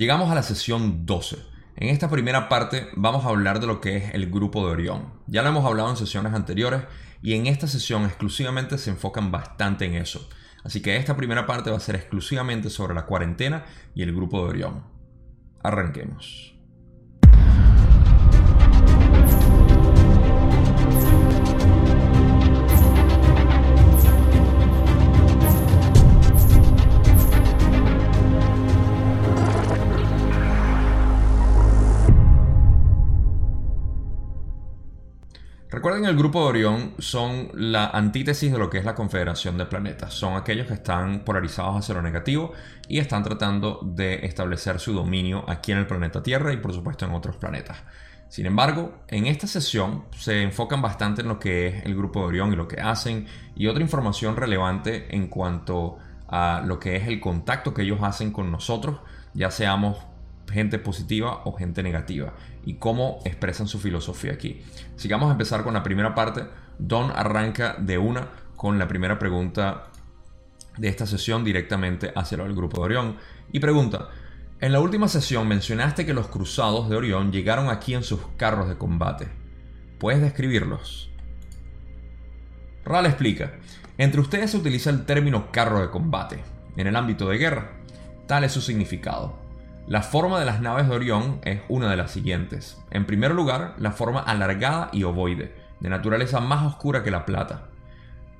Llegamos a la sesión 12. En esta primera parte vamos a hablar de lo que es el grupo de Orión. Ya lo hemos hablado en sesiones anteriores y en esta sesión exclusivamente se enfocan bastante en eso. Así que esta primera parte va a ser exclusivamente sobre la cuarentena y el grupo de Orión. Arranquemos. Recuerden, el grupo de Orión son la antítesis de lo que es la confederación de planetas. Son aquellos que están polarizados hacia lo negativo y están tratando de establecer su dominio aquí en el planeta Tierra y por supuesto en otros planetas. Sin embargo, en esta sesión se enfocan bastante en lo que es el grupo de Orión y lo que hacen y otra información relevante en cuanto a lo que es el contacto que ellos hacen con nosotros, ya seamos gente positiva o gente negativa y cómo expresan su filosofía aquí. Sigamos a empezar con la primera parte. Don arranca de una con la primera pregunta de esta sesión directamente hacia el grupo de Orión y pregunta, en la última sesión mencionaste que los cruzados de Orión llegaron aquí en sus carros de combate. ¿Puedes describirlos? Ral explica, entre ustedes se utiliza el término carro de combate. En el ámbito de guerra, tal es su significado. La forma de las naves de Orión es una de las siguientes. En primer lugar, la forma alargada y ovoide, de naturaleza más oscura que la plata,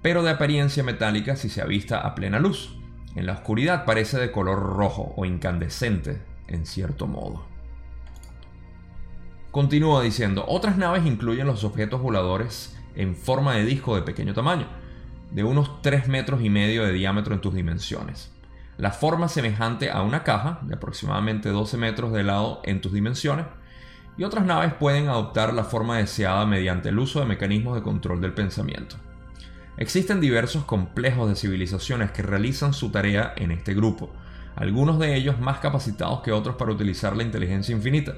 pero de apariencia metálica si se avista a plena luz. En la oscuridad parece de color rojo o incandescente, en cierto modo. Continúa diciendo, otras naves incluyen los objetos voladores en forma de disco de pequeño tamaño, de unos 3 metros y medio de diámetro en tus dimensiones la forma semejante a una caja de aproximadamente 12 metros de lado en tus dimensiones, y otras naves pueden adoptar la forma deseada mediante el uso de mecanismos de control del pensamiento. Existen diversos complejos de civilizaciones que realizan su tarea en este grupo, algunos de ellos más capacitados que otros para utilizar la inteligencia infinita.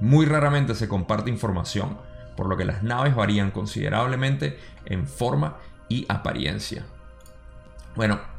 Muy raramente se comparte información, por lo que las naves varían considerablemente en forma y apariencia. Bueno,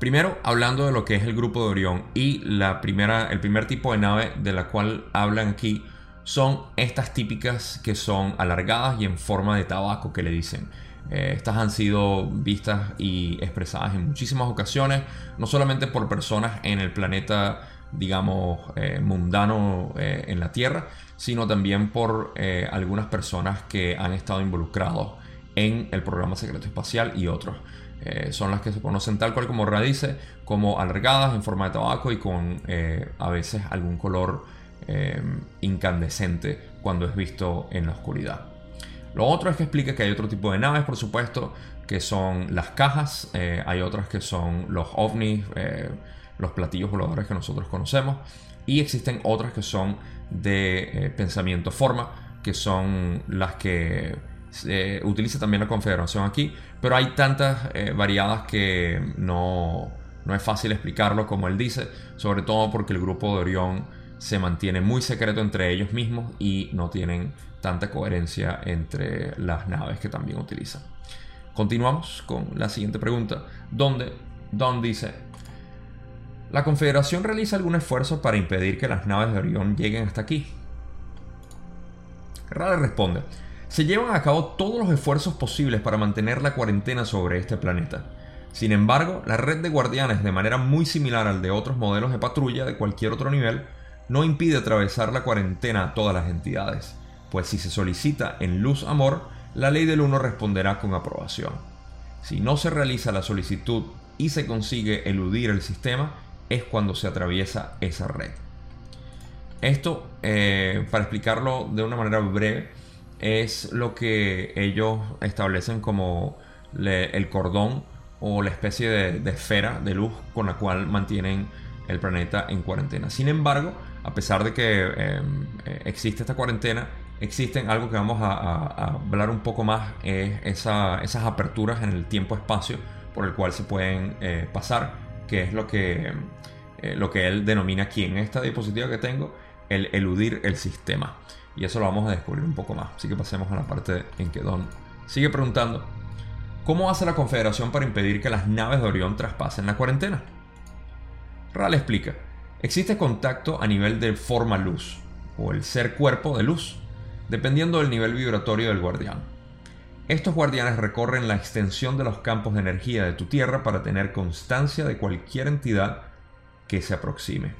Primero, hablando de lo que es el grupo de Orión y la primera, el primer tipo de nave de la cual hablan aquí son estas típicas que son alargadas y en forma de tabaco que le dicen. Eh, estas han sido vistas y expresadas en muchísimas ocasiones, no solamente por personas en el planeta, digamos, eh, mundano eh, en la Tierra, sino también por algunas personas que han estado involucrados en el programa secreto espacial y otros. Eh, son las que se conocen tal cual como radices, como alargadas en forma de tabaco y con eh, a veces algún color eh, incandescente cuando es visto en la oscuridad. Lo otro es que explica que hay otro tipo de naves, por supuesto, que son las cajas, hay otras que son los ovnis, los platillos voladores que nosotros conocemos, y existen otras que son de pensamiento forma, que son las que utiliza también la confederación aquí, pero hay tantas eh, variadas que no, no es fácil explicarlo como él dice, sobre todo porque el grupo de Orión se mantiene muy secreto entre ellos mismos y no tienen tanta coherencia entre las naves que también utilizan. Continuamos con la siguiente pregunta, donde Don dice, ¿la Confederación realiza algún esfuerzo para impedir que las naves de Orión lleguen hasta aquí? Rale responde, se llevan a cabo todos los esfuerzos posibles para mantener la cuarentena sobre este planeta. Sin embargo, la red de guardianes, de manera muy similar al de otros modelos de patrulla de cualquier otro nivel, no impide atravesar la cuarentena a todas las entidades, pues si se solicita en luz amor, la ley del 1 responderá con aprobación. Si no se realiza la solicitud y se consigue eludir el sistema, es cuando se atraviesa esa red. Esto, eh, para explicarlo de una manera breve, es lo que ellos establecen como el cordón o la especie de, esfera de luz con la cual mantienen el planeta en cuarentena. Sin embargo, a pesar de que em, eh, existe esta cuarentena, existen algo que vamos a, hablar un poco más, es esas aperturas en el tiempo-espacio por el cual se pueden eh, pasar, que es lo que, eh, lo que él denomina aquí en esta diapositiva que tengo, el eludir el sistema. Y eso lo vamos a descubrir un poco más. Así que pasemos a la parte en que Don sigue preguntando, ¿cómo hace la Confederación para impedir que las naves de Orión traspasen la cuarentena? Ral explica, Existe contacto a nivel de forma luz o el ser cuerpo de luz, dependiendo del nivel vibratorio del guardián. Estos guardianes recorren la extensión de los campos de energía de tu tierra para tener constancia de cualquier entidad que se aproxime.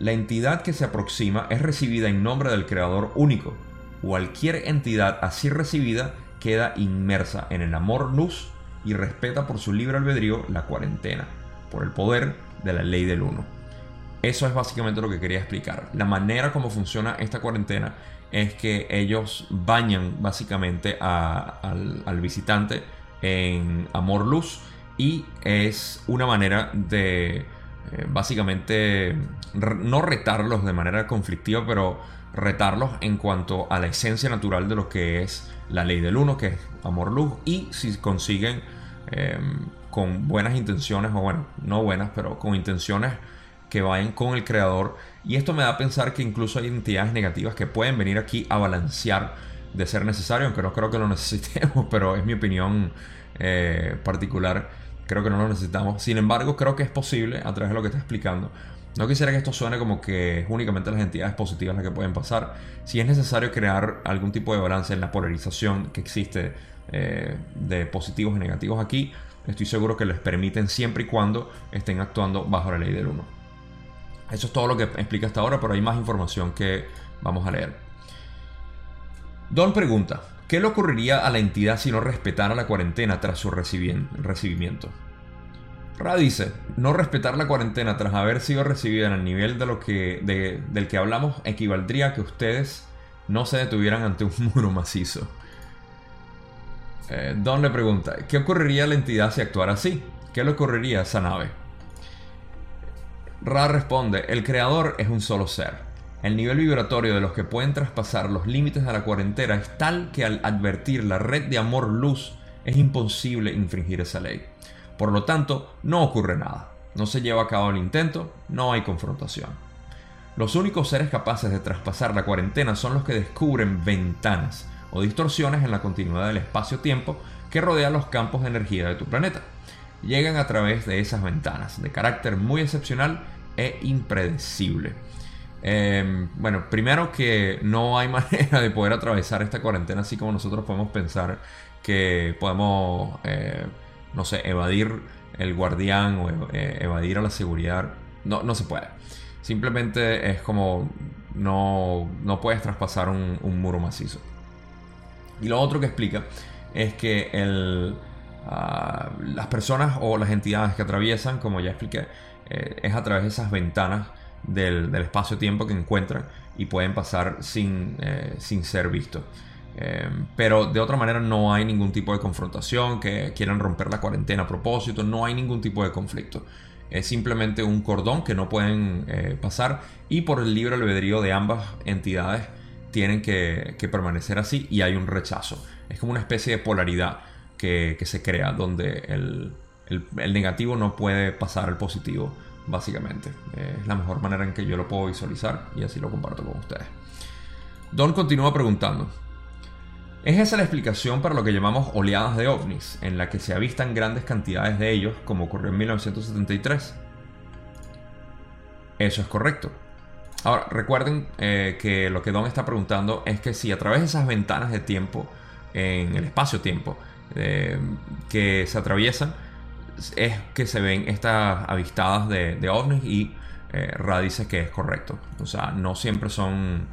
La entidad que se aproxima es recibida en nombre del Creador único. Cualquier entidad así recibida queda inmersa en el amor luz y respeta por su libre albedrío la cuarentena, por el poder de la ley del uno. Eso es básicamente lo que quería explicar. La manera como funciona esta cuarentena es que ellos bañan básicamente al, visitante en amor luz y es una manera de eh, básicamente no retarlos de manera conflictiva, pero retarlos en cuanto a la esencia natural de lo que es la ley del uno, que es amor luz, y si consiguen em, con buenas intenciones, o bueno, no buenas, pero con intenciones que vayan con el creador. Y esto me da a pensar que incluso hay entidades negativas que pueden venir aquí a balancear de ser necesario, aunque no creo que lo necesitemos, pero es mi opinión eh, particular. Creo que no lo necesitamos. Sin embargo, creo que es posible a través de lo que está explicando. No quisiera que esto suene como que es únicamente las entidades positivas las que pueden pasar. Si es necesario crear algún tipo de balance en la polarización que existe eh, de positivos y negativos aquí, estoy seguro que les permiten siempre y cuando estén actuando bajo la ley del 1. Eso es todo lo que explica hasta ahora, pero hay más información que vamos a leer. Don pregunta, ¿qué le ocurriría a la entidad si no respetara la cuarentena tras su recibimiento? Ra dice, no respetar la cuarentena tras haber sido recibida en el nivel de lo que, del que hablamos equivaldría a que ustedes no se detuvieran ante un muro macizo. Eh, Don le pregunta, ¿qué ocurriría a la entidad si actuara así? ¿Qué le ocurriría a esa nave? Ra responde, el creador es un solo ser. El nivel vibratorio de los que pueden traspasar los límites de la cuarentena es tal que al advertir la red de amor-luz es imposible infringir esa ley. Por lo tanto, no ocurre nada. No se lleva a cabo el intento, no hay confrontación. Los únicos seres capaces de traspasar la cuarentena son los que descubren ventanas o distorsiones en la continuidad del espacio-tiempo que rodea los campos de energía de tu planeta llegan a través de esas ventanas, de carácter muy excepcional e impredecible. Em, bueno, primero que no hay manera de poder atravesar esta cuarentena así como nosotros podemos pensar que podemos, eh, no sé, evadir el guardián o eh, evadir a la seguridad. No, no se puede. Simplemente es como no, no puedes traspasar un, muro macizo. Y lo otro que explica es que el, las personas o las entidades que atraviesan, como ya expliqué, eh, es a través de esas ventanas del, espacio-tiempo que encuentran y pueden pasar sin, eh, sin ser vistos. Eh, pero de otra manera no hay ningún tipo de confrontación, que quieran romper la cuarentena a propósito, no hay ningún tipo de conflicto. Es simplemente un cordón que no pueden pasar y por el libre albedrío de ambas entidades tienen que, que permanecer así y hay un rechazo. Es como una especie de polaridad que, se crea, donde el, negativo no puede pasar al positivo, básicamente. Es la mejor manera en que yo lo puedo visualizar y así lo comparto con ustedes. Don continúa preguntando. ¿Es esa la explicación para lo que llamamos oleadas de ovnis, en la que se avistan grandes cantidades de ellos, como ocurrió en 1973? Eso es correcto. Ahora, recuerden eh, que lo que Don está preguntando es que si a través de esas ventanas de tiempo, en el espacio-tiempo, eh, que se atraviesan es que se ven estas avistadas de, ovnis y eh, Ra dice que es correcto. O sea, no siempre son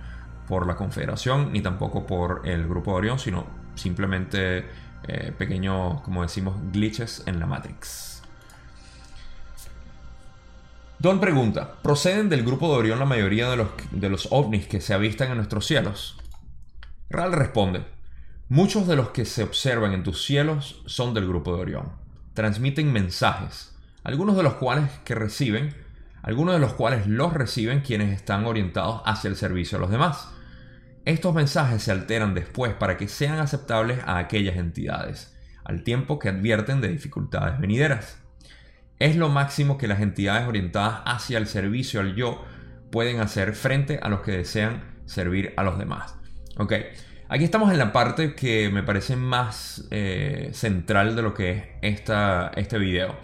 por la Confederación ni tampoco por el Grupo de Orión, sino simplemente eh, pequeños, como decimos, glitches en la Matrix. Don pregunta, ¿proceden del Grupo de Orión la mayoría de los, de los ovnis que se avistan en nuestros cielos? Ral responde, Muchos de los que se observan en tus cielos son del grupo de Orión. Transmiten mensajes, algunos de los cuales que reciben, algunos de los cuales los reciben quienes están orientados hacia el servicio a los demás. Estos mensajes se alteran después para que sean aceptables a aquellas entidades, al tiempo que advierten de dificultades venideras. Es lo máximo que las entidades orientadas hacia el servicio al yo pueden hacer frente a los que desean servir a los demás. Ok, Aquí estamos en la parte que me parece más eh, central de lo que es esta, este video.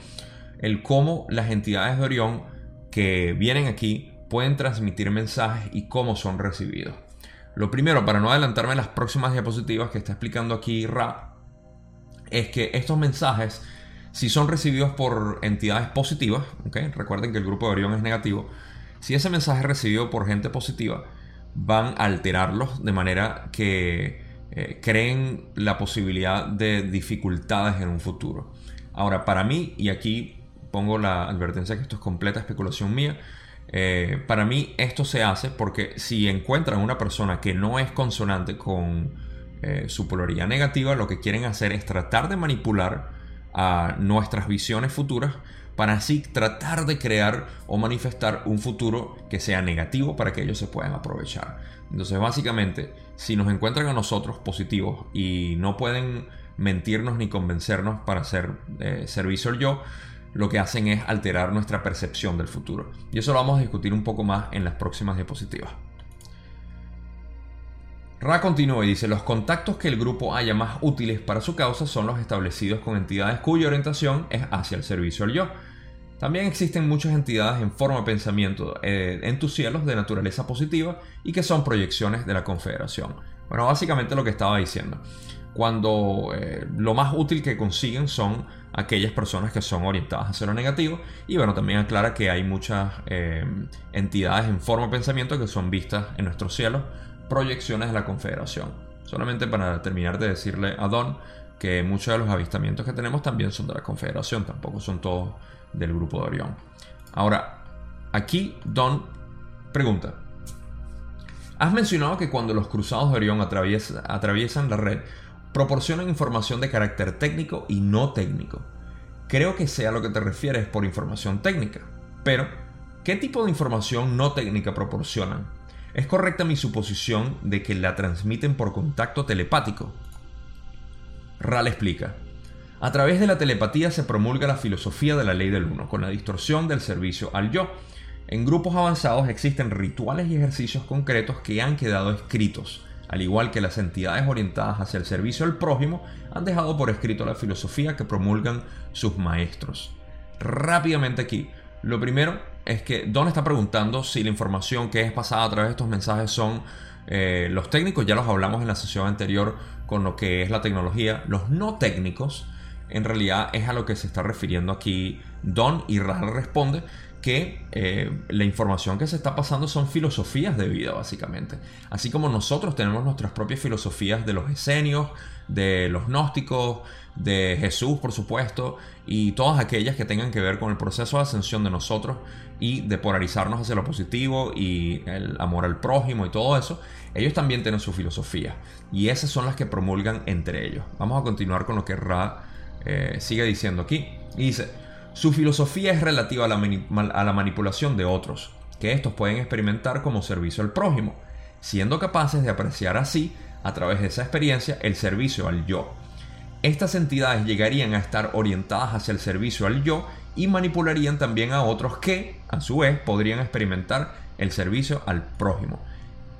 El cómo las entidades de Orión que vienen aquí pueden transmitir mensajes y cómo son recibidos. Lo primero, para no adelantarme las próximas diapositivas que está explicando aquí Ra, es que estos mensajes, si son recibidos por entidades positivas, recuerden que el grupo de Orión es negativo, si ese mensaje es recibido por gente positiva, van a alterarlos de manera que eh, creen la posibilidad de dificultades en un futuro. Ahora, para mí, y aquí pongo la advertencia que esto es completa especulación mía, eh, para mí esto se hace porque si encuentran una persona que no es consonante con eh, su polaridad negativa, lo que quieren hacer es tratar de manipular a nuestras visiones futuras para así tratar de crear o manifestar un futuro que sea negativo para que ellos se puedan aprovechar. Entonces básicamente, si nos encuentran a nosotros positivos y no pueden mentirnos ni convencernos para hacer eh, servicio yo, lo que hacen es alterar nuestra percepción del futuro. Y eso lo vamos a discutir un poco más en las próximas diapositivas. Ra continúa y dice, los contactos que el grupo haya más útiles para su causa son los establecidos con entidades cuya orientación es hacia el servicio al yo. También existen muchas entidades en forma de pensamiento eh, en tus cielos de naturaleza positiva y que son proyecciones de la confederación. Bueno, básicamente lo que estaba diciendo. Cuando eh, lo más útil que consiguen son aquellas personas que son orientadas hacia lo negativo. Y bueno, también aclara que hay muchas eh, entidades en forma de pensamiento que son vistas en nuestros cielos, proyecciones de la Confederación. Solamente para terminar de decirle a Don que muchos de los avistamientos que tenemos también son de la Confederación, tampoco son todos del grupo de Orión. Ahora, aquí Don pregunta. Has mencionado que cuando los cruzados de Orión atraviesan la red, proporcionan información de carácter técnico y no técnico. Creo que sea lo que te refieres por información técnica. Pero, ¿qué tipo de información no técnica proporcionan? ¿Es correcta mi suposición de que la transmiten por contacto telepático? Ral explica. A través de la telepatía se promulga la filosofía de la ley del uno, con la distorsión del servicio al yo. En grupos avanzados existen rituales y ejercicios concretos que han quedado escritos al igual que las entidades orientadas hacia el servicio al prójimo, han dejado por escrito la filosofía que promulgan sus maestros. Rápidamente aquí, lo primero es que Don está preguntando si la información que es pasada a través de estos mensajes son eh, los técnicos, ya los hablamos en la sesión anterior con lo que es la tecnología, los no técnicos, en realidad es a lo que se está refiriendo aquí Don y Ral responde que eh, la información que se está pasando son filosofías de vida, básicamente. Así como nosotros tenemos nuestras propias filosofías de los esenios, de los gnósticos, de Jesús, por supuesto, y todas aquellas que tengan que ver con el proceso de ascensión de nosotros y de polarizarnos hacia lo positivo y el amor al prójimo y todo eso, ellos también tienen su filosofía. Y esas son las que promulgan entre ellos. Vamos a continuar con lo que Ra eh, sigue diciendo aquí. Y dice, su filosofía es relativa a la, manipulación de otros, que estos pueden experimentar como servicio al prójimo, siendo capaces de apreciar así, a través de esa experiencia, el servicio al yo. Estas entidades llegarían a estar orientadas hacia el servicio al yo y manipularían también a otros que, a su vez, podrían experimentar el servicio al prójimo.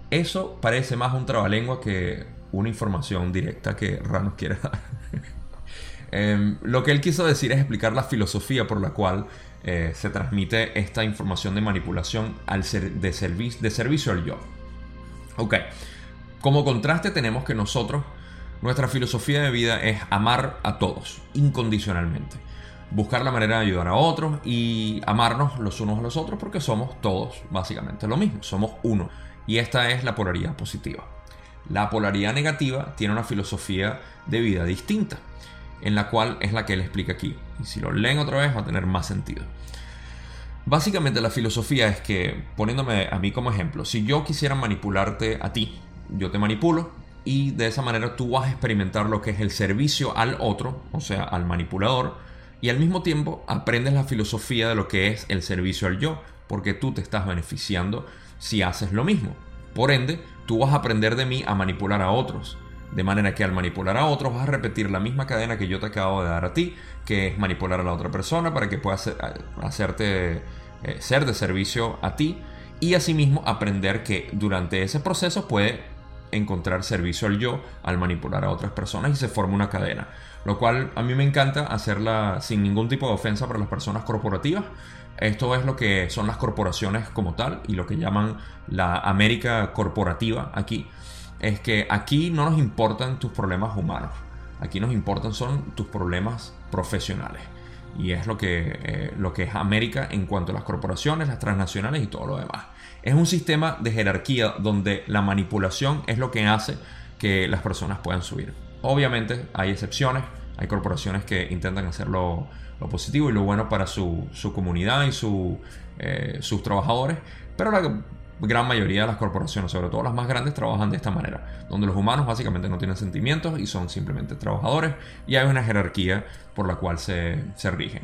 Eso parece más un trabalengua que una información directa que Ranos quiere dar. Em, lo que él quiso decir es explicar la filosofía por la cual eh, se transmite esta información de manipulación al ser, de, de servicio al yo. Ok, como contraste tenemos que nosotros, nuestra filosofía de vida es amar a todos, incondicionalmente. Buscar la manera de ayudar a otros y amarnos los unos a los otros porque somos todos básicamente lo mismo, somos uno. Y esta es la polaridad positiva. La polaridad negativa tiene una filosofía de vida distinta en la cual es la que él explica aquí. Y si lo leen otra vez va a tener más sentido. Básicamente la filosofía es que, poniéndome a mí como ejemplo, si yo quisiera manipularte a ti, yo te manipulo y de esa manera tú vas a experimentar lo que es el servicio al otro, o sea, al manipulador, y al mismo tiempo aprendes la filosofía de lo que es el servicio al yo, porque tú te estás beneficiando si haces lo mismo. Por ende, tú vas a aprender de mí a manipular a otros. De manera que al manipular a otros vas a repetir la misma cadena que yo te acabo de dar a ti, que es manipular a la otra persona para que pueda hacerte eh, ser de servicio a ti y asimismo aprender que durante ese proceso puede encontrar servicio al yo al manipular a otras personas y se forma una cadena. Lo cual a mí me encanta hacerla sin ningún tipo de ofensa para las personas corporativas. Esto es lo que son las corporaciones como tal y lo que llaman la América corporativa aquí. Es que aquí no nos importan tus problemas humanos. Aquí nos importan son tus problemas profesionales. Y es lo que, eh, lo que es América en cuanto a las corporaciones, las transnacionales y todo lo demás. Es un sistema de jerarquía donde la manipulación es lo que hace que las personas puedan subir. Obviamente hay excepciones, hay corporaciones que intentan hacer lo, positivo y lo bueno para su, comunidad y eh, sus trabajadores, pero la gran mayoría de las corporaciones, sobre todo las más grandes, trabajan de esta manera, donde los humanos básicamente no tienen sentimientos y son simplemente trabajadores y hay una jerarquía por la cual se, rigen.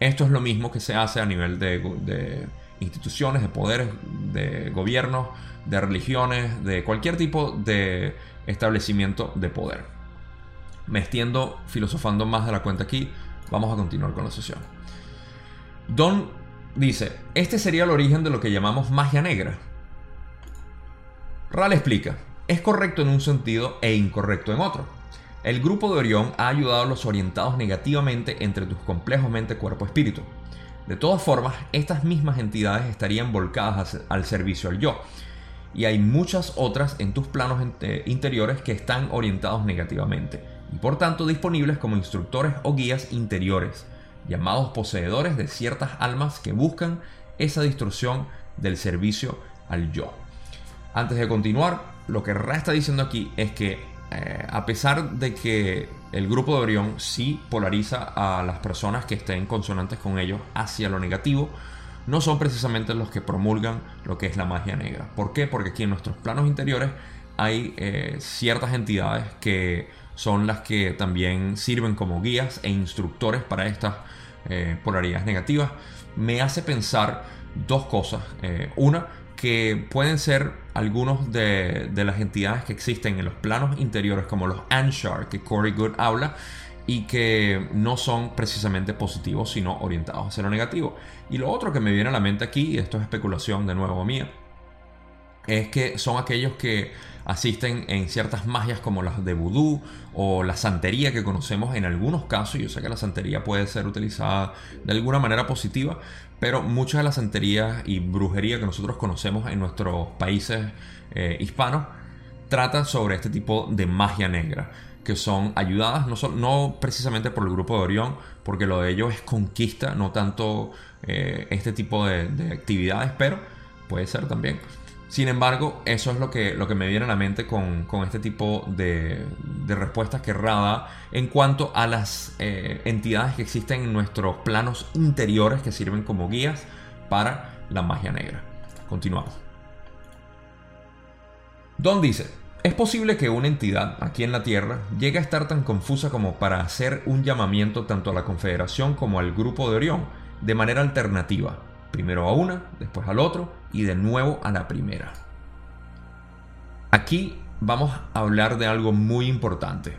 Esto es lo mismo que se hace a nivel de, instituciones, de poderes, de gobiernos, de religiones, de cualquier tipo de establecimiento de poder. Me extiendo filosofando más de la cuenta aquí, vamos a continuar con la sesión. Don dice, este sería el origen de lo que llamamos magia negra. Ral explica, es correcto en un sentido e incorrecto en otro. El grupo de Orión ha ayudado a los orientados negativamente entre tus complejos mente, cuerpo, espíritu. De todas formas, estas mismas entidades estarían volcadas al servicio al yo. Y hay muchas otras en tus planos interiores que están orientados negativamente y por tanto disponibles como instructores o guías interiores, llamados poseedores de ciertas almas que buscan esa destrucción del servicio al yo. Antes de continuar, lo que Ra está diciendo aquí es que eh, a pesar de que el grupo de Orión sí polariza a las personas que estén consonantes con ellos hacia lo negativo, no son precisamente los que promulgan lo que es la magia negra. ¿Por qué? Porque aquí en nuestros planos interiores hay eh, ciertas entidades que son las que también sirven como guías e instructores para estas eh, polaridades negativas. Me hace pensar dos cosas. una, que pueden ser algunos de, las entidades que existen en los planos interiores, como los Anshar, que Corey Good habla, y que no son precisamente positivos, sino orientados hacia lo negativo. Y lo otro que me viene a la mente aquí, y esto es especulación de nuevo mía, es que son aquellos que asisten en ciertas magias como las de vudú o la santería que conocemos en algunos casos. Yo sé que la santería puede ser utilizada de alguna manera positiva, pero muchas de las santerías y brujería que nosotros conocemos en nuestros países eh, hispanos tratan sobre este tipo de magia negra que son ayudadas no, no, precisamente por el grupo de Orión, porque lo de ellos es conquista, no tanto eh, este tipo de, de actividades, pero puede ser también. Sin embargo, eso es lo que, lo que me viene a la mente con, este tipo de, respuestas que Rada en cuanto a las eh, entidades que existen en nuestros planos interiores que sirven como guías para la magia negra. Continuamos. Don dice, es posible que una entidad aquí en la Tierra llegue a estar tan confusa como para hacer un llamamiento tanto a la Confederación como al grupo de Orión de manera alternativa, primero a una, después al otro y de nuevo a la primera. Aquí vamos a hablar de algo muy importante,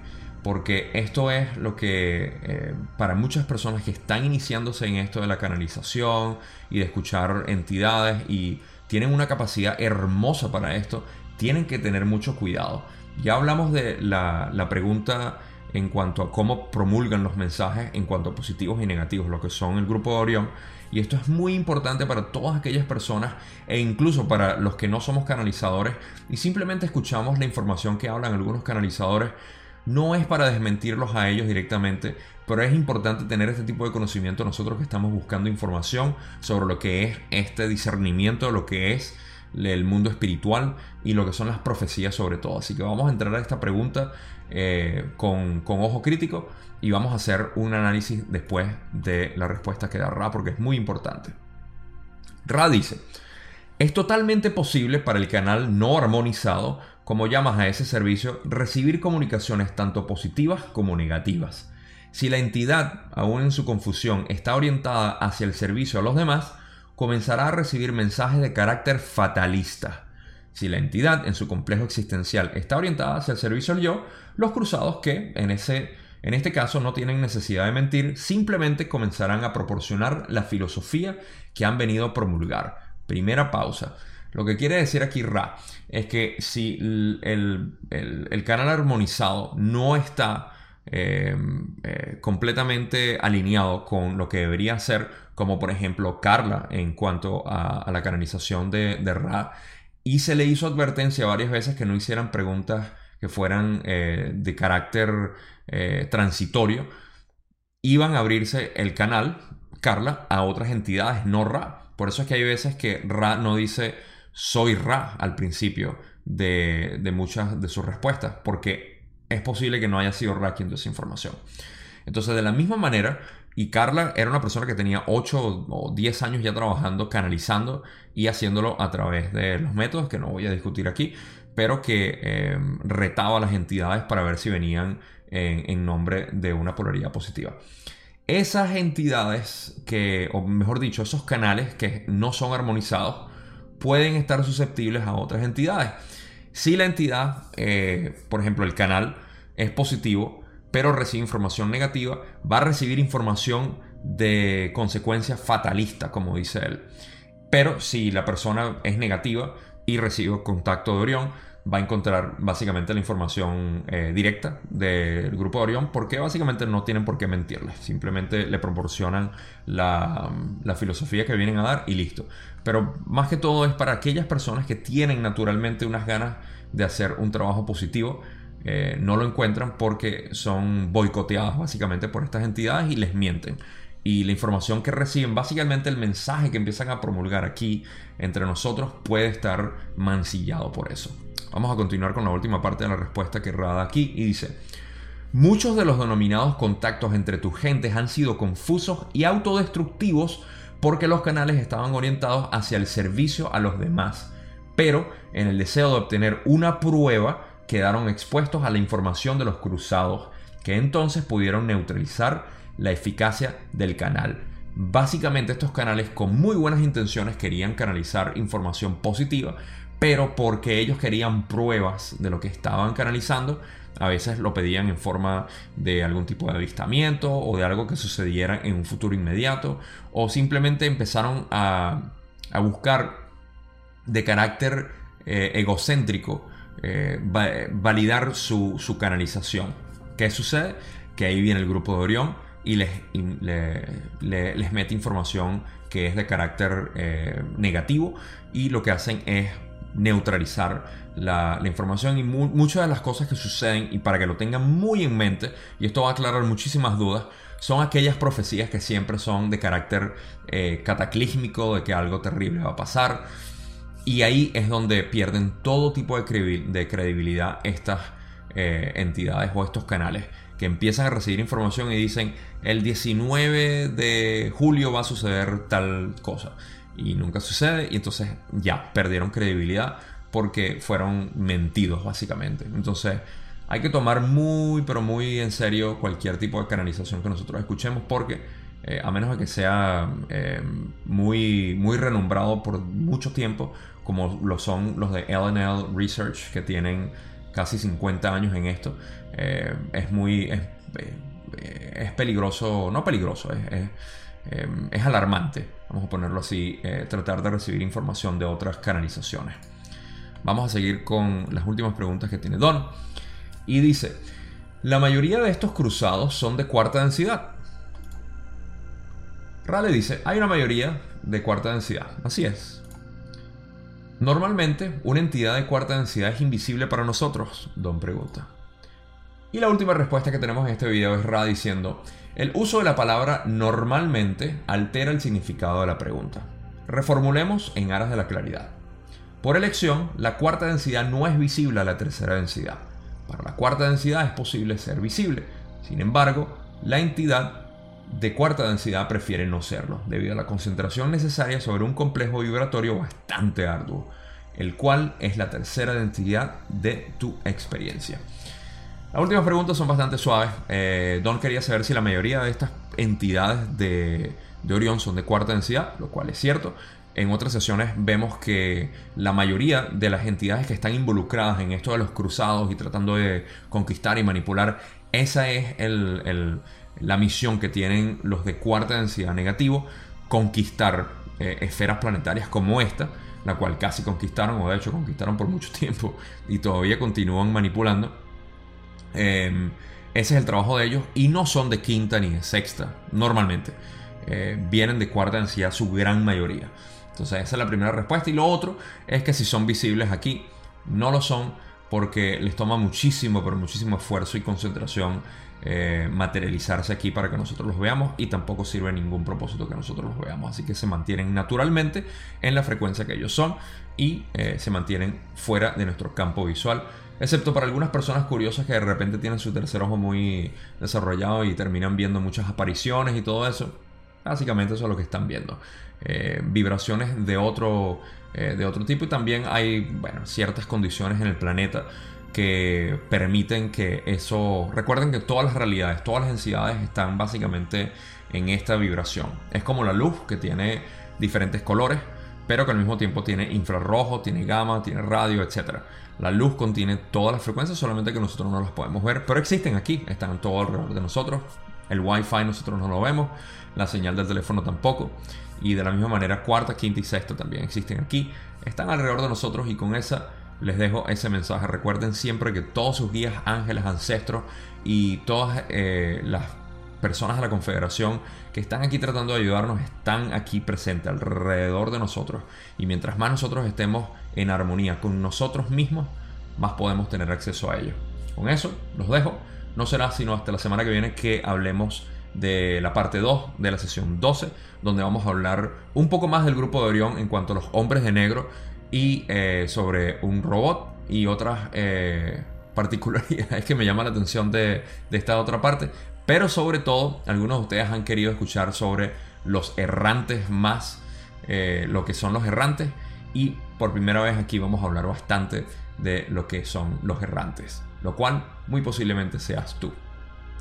porque esto es lo que eh, para muchas personas que están iniciándose en esto de la canalización y de escuchar entidades y tienen una capacidad hermosa para esto, tienen que tener mucho cuidado. Ya hablamos de la, la pregunta en cuanto a cómo promulgan los mensajes en cuanto a positivos y negativos, lo que son el grupo de Orión. Y esto es muy importante para todas aquellas personas e incluso para los que no somos canalizadores y simplemente escuchamos la información que hablan algunos canalizadores. No es para desmentirlos a ellos directamente, pero es importante tener este tipo de conocimiento nosotros que estamos buscando información sobre lo que es este discernimiento lo que es el mundo espiritual y lo que son las profecías sobre todo. Así que vamos a entrar a esta pregunta eh, con, ojo crítico y vamos a hacer un análisis después de la respuesta que da Ra porque es muy importante. Ra dice, es totalmente posible para el canal no armonizado, como llamas a ese servicio, recibir comunicaciones tanto positivas como negativas. Si la entidad, aún en su confusión, está orientada hacia el servicio a los demás, comenzará a recibir mensajes de carácter fatalista. Si la entidad en su complejo existencial está orientada hacia el servicio al yo, los cruzados que en, ese, en este caso no tienen necesidad de mentir, simplemente comenzarán a proporcionar la filosofía que han venido a promulgar. Primera pausa. Lo que quiere decir aquí Ra es que si el, canal armonizado no está eh, eh, completamente alineado con lo que debería ser, como por ejemplo Carla en cuanto a, la canalización de, Ra, y se le hizo advertencia varias veces que no hicieran preguntas que fueran eh, de carácter transitorio, iban a abrirse el canal, Carla, a otras entidades, no Ra. Por eso es que hay veces que Ra no dice soy Ra al principio de, muchas de sus respuestas, porque es posible que no haya sido Ra quien dio esa información. Entonces, de la misma manera, y Carla era una persona que tenía 8 o 10 años ya trabajando, canalizando y haciéndolo a través de los métodos que no voy a discutir aquí, pero que eh, retaba a las entidades para ver si venían en nombre de una polaridad positiva. Esas entidades que, o mejor dicho, esos canales que no son armonizados, pueden estar susceptibles a otras entidades. Si la entidad, eh, por ejemplo, el canal es positivo, pero recibe información negativa, va a recibir información de consecuencia fatalista, como dice él. Pero si la persona es negativa y recibe contacto de Orión, va a encontrar básicamente la información eh, directa del grupo de Orión porque básicamente no tienen por qué mentirle, simplemente le proporcionan la, filosofía que vienen a dar y listo. Pero más que todo es para aquellas personas que tienen naturalmente unas ganas de hacer un trabajo positivo, eh, no lo encuentran porque son boicoteadas básicamente por estas entidades y les mienten y la información que reciben, básicamente el mensaje que empiezan a promulgar aquí entre nosotros puede estar mancillado por eso. Vamos a continuar con la última parte de la respuesta que Rada aquí y dice, muchos de los denominados contactos entre tus gentes han sido confusos y autodestructivos porque los canales estaban orientados hacia el servicio a los demás, pero en el deseo de obtener una prueba quedaron expuestos a la información de los cruzados que entonces pudieron neutralizar la eficacia del canal. Básicamente estos canales con muy buenas intenciones querían canalizar información positiva, pero porque ellos querían pruebas de lo que estaban canalizando, a veces lo pedían en forma de algún tipo de avistamiento o de algo que sucediera en un futuro inmediato, o simplemente empezaron a, buscar de carácter eh, egocéntrico eh, validar su, canalización. ¿Qué sucede? Que ahí viene el grupo de Orión y les, les mete información que es de carácter eh, negativo y lo que hacen es neutralizar la, información y muchas de las cosas que suceden y para que lo tengan muy en mente y esto va a aclarar muchísimas dudas son aquellas profecías que siempre son de carácter eh, cataclísmico de que algo terrible va a pasar. Y ahí es donde pierden todo tipo de, credibilidad estas eh, entidades o estos canales que empiezan a recibir información y dicen el 19 de julio va a suceder tal cosa y nunca sucede y entonces ya perdieron credibilidad porque fueron mentidos básicamente. Entonces hay que tomar muy pero muy en serio cualquier tipo de canalización que nosotros escuchemos porque eh, a menos de que sea eh, muy, muy renombrado por mucho tiempo como lo son los de LNL Research que tienen casi 50 años en esto, eh, es muy... Es, peligroso, no peligroso, es Em, es alarmante, vamos a ponerlo así, eh, tratar de recibir información de otras canalizaciones. Vamos a seguir con las últimas preguntas que tiene Don. Y dice, la mayoría de estos cruzados son de cuarta densidad. Rale dice, hay una mayoría de cuarta densidad. Así es. Normalmente, una entidad de cuarta densidad es invisible para nosotros, Don pregunta. Y la última respuesta que tenemos en este video es Ra diciendo, el uso de la palabra normalmente altera el significado de la pregunta. Reformulemos en aras de la claridad. Por elección, la cuarta densidad no es visible a la tercera densidad. Para la cuarta densidad es posible ser visible. Sin embargo, la entidad de cuarta densidad prefiere no serlo, debido a la concentración necesaria sobre un complejo vibratorio bastante arduo, el cual es la tercera densidad de tu experiencia. Las últimas preguntas son bastante suaves. Eh, Don quería saber si la mayoría de estas entidades de, Orión son de cuarta densidad, lo cual es cierto. En otras sesiones vemos que la mayoría de las entidades que están involucradas en esto de los cruzados y tratando de conquistar y manipular, esa es la misión que tienen los de cuarta densidad negativo, conquistar eh, esferas planetarias como esta la cual casi conquistaron, o de hecho conquistaron por mucho tiempo y todavía continúan manipulando. Em, ese es el trabajo de ellos y no son de quinta ni de sexta, normalmente. Eh, vienen de cuarta densidad su gran mayoría. Entonces esa es la primera respuesta. Y lo otro es que si son visibles aquí, no lo son porque les toma muchísimo, pero muchísimo esfuerzo y concentración eh, materializarse aquí para que nosotros los veamos y tampoco sirve ningún propósito que nosotros los veamos. Así que se mantienen naturalmente en la frecuencia que ellos son y eh, se mantienen fuera de nuestro campo visual. Excepto para algunas personas curiosas que de repente tienen su tercer ojo muy desarrollado y terminan viendo muchas apariciones y todo eso. Básicamente eso es lo que están viendo. Eh, vibraciones de otro, eh, de otro tipo y también hay bueno, ciertas condiciones en el planeta que permiten que eso... Recuerden que todas las realidades, todas las densidades están básicamente en esta vibración. Es como la luz que tiene diferentes colores, pero que al mismo tiempo tiene infrarrojo, tiene gamma, tiene radio, etc. La luz contiene todas las frecuencias, solamente que nosotros no las podemos ver, pero existen aquí, están todo alrededor de nosotros. El Wi-Fi nosotros no lo vemos, la señal del teléfono tampoco. Y de la misma manera, cuarta, quinta y sexta también existen aquí. Están alrededor de nosotros y con esa les dejo ese mensaje. Recuerden siempre que todos sus guías, ángeles, ancestros y todas eh, las personas de la Confederación que están aquí tratando de ayudarnos están aquí presentes alrededor de nosotros. Y mientras más nosotros estemos en armonía con nosotros mismos, más podemos tener acceso a ellos. Con eso, los dejo. No será sino hasta la semana que viene que hablemos de la parte 2 de la sesión 12, donde vamos a hablar un poco más del grupo de Orión en cuanto a los hombres de negro y eh, sobre un robot y otras eh, particularidades que me llaman la atención de, esta otra parte. Pero sobre todo, algunos de ustedes han querido escuchar sobre los errantes más, eh, lo que son los errantes. Y por primera vez aquí vamos a hablar bastante de lo que son los errantes, lo cual muy posiblemente seas tú.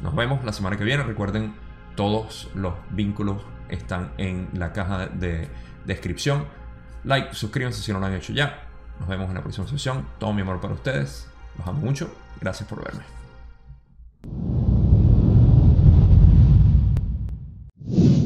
Nos vemos la semana que viene. Recuerden, todos los vínculos están en la caja de descripción. Like, suscríbanse si no lo han hecho ya. Nos vemos en la próxima sesión. Todo mi amor para ustedes. Los amo mucho. Gracias por verme. Thank you.